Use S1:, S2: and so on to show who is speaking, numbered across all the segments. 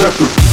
S1: Gracias.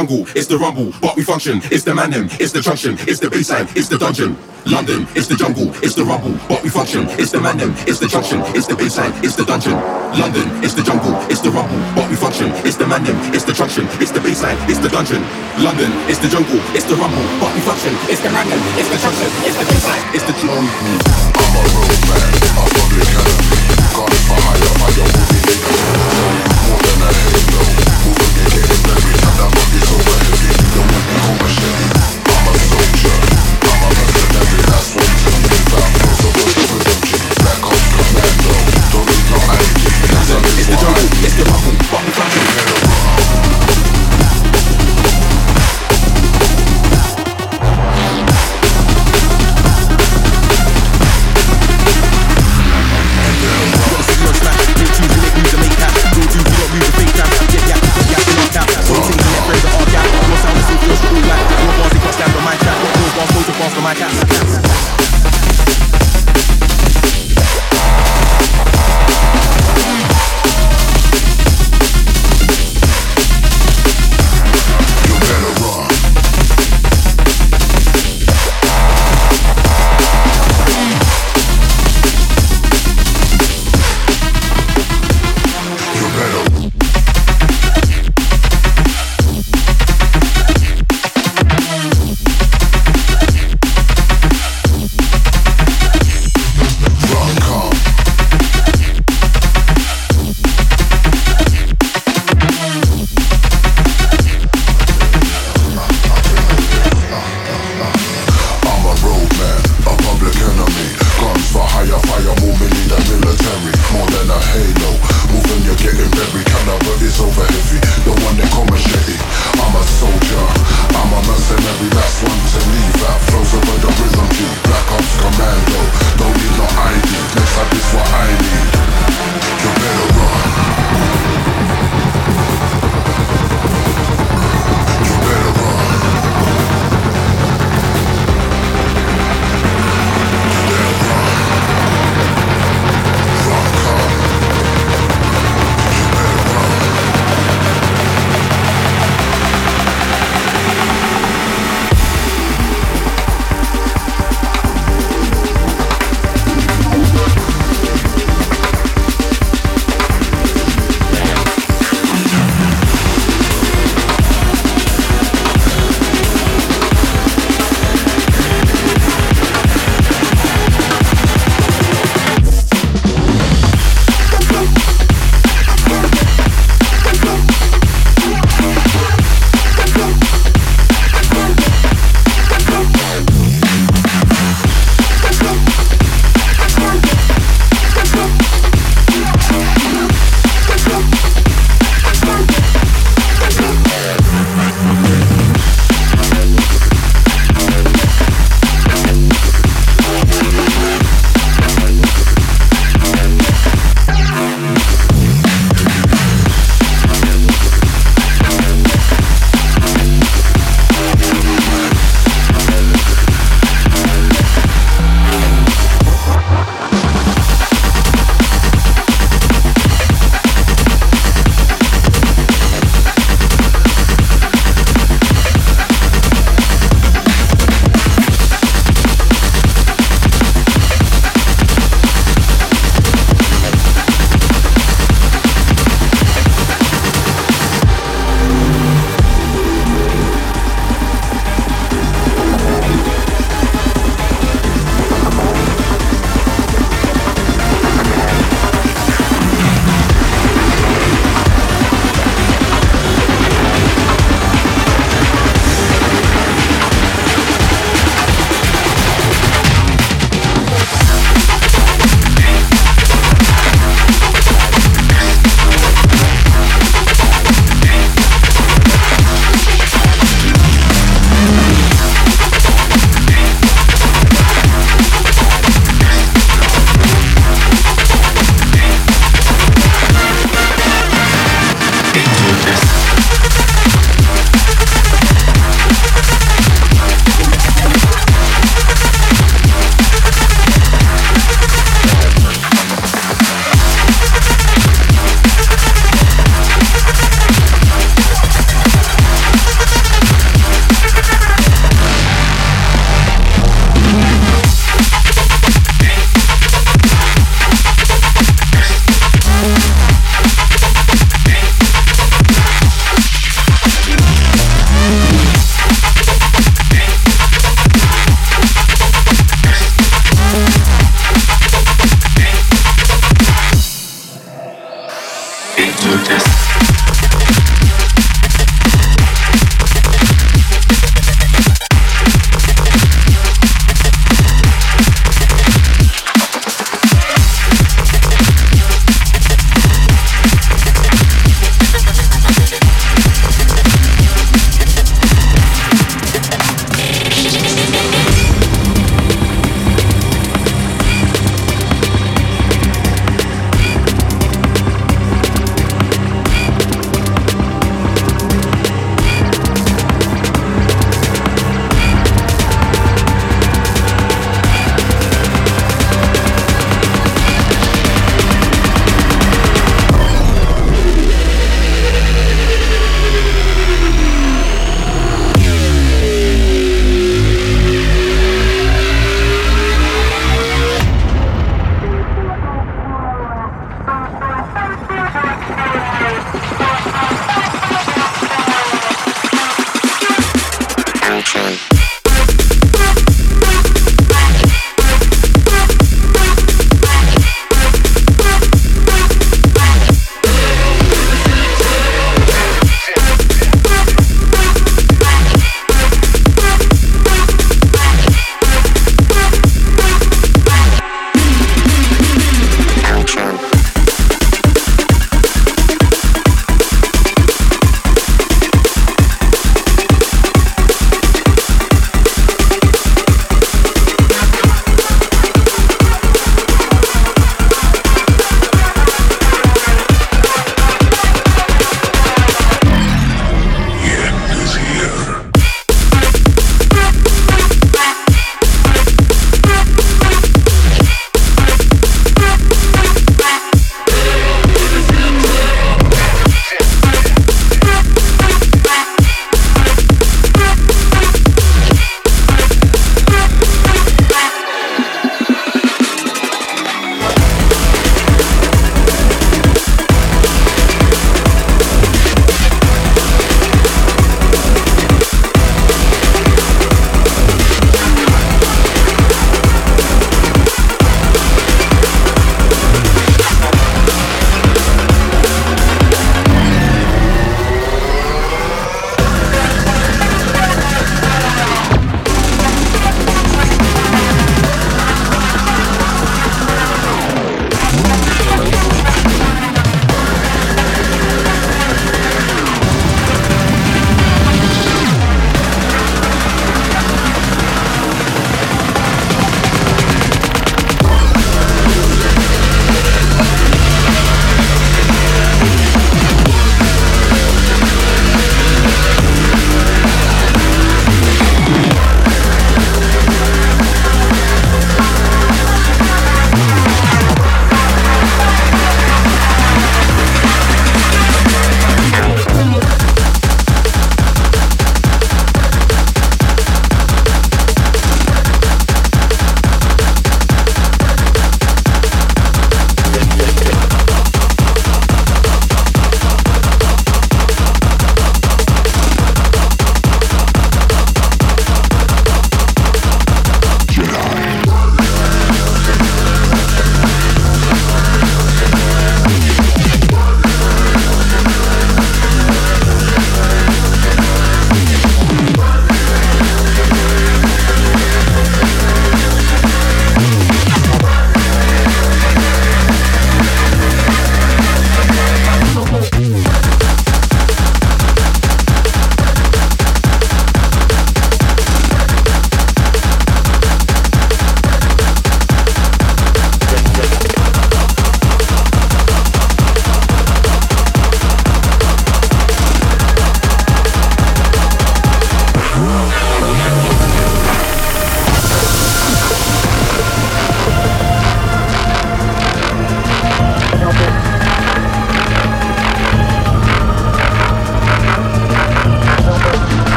S1: Jungle, it's the rumble, but we function. It's the man it's the junction, it's the baseline, it's the dungeon. London, it's the jungle, it's the rumble, but we function. It's the man it's the junction, it's the baseline, it's the dungeon. London, it's the jungle, it's the rumble, but we function. It's the man it's the junction, it's the baseline, it's the dungeon. London, it's the jungle, it's the rumble, but we function. It's the man it's the junction, it's the baseline, it's the jungle. I'm a road man, a public enemy. Gone for higher, higher, moving in More than a halo, The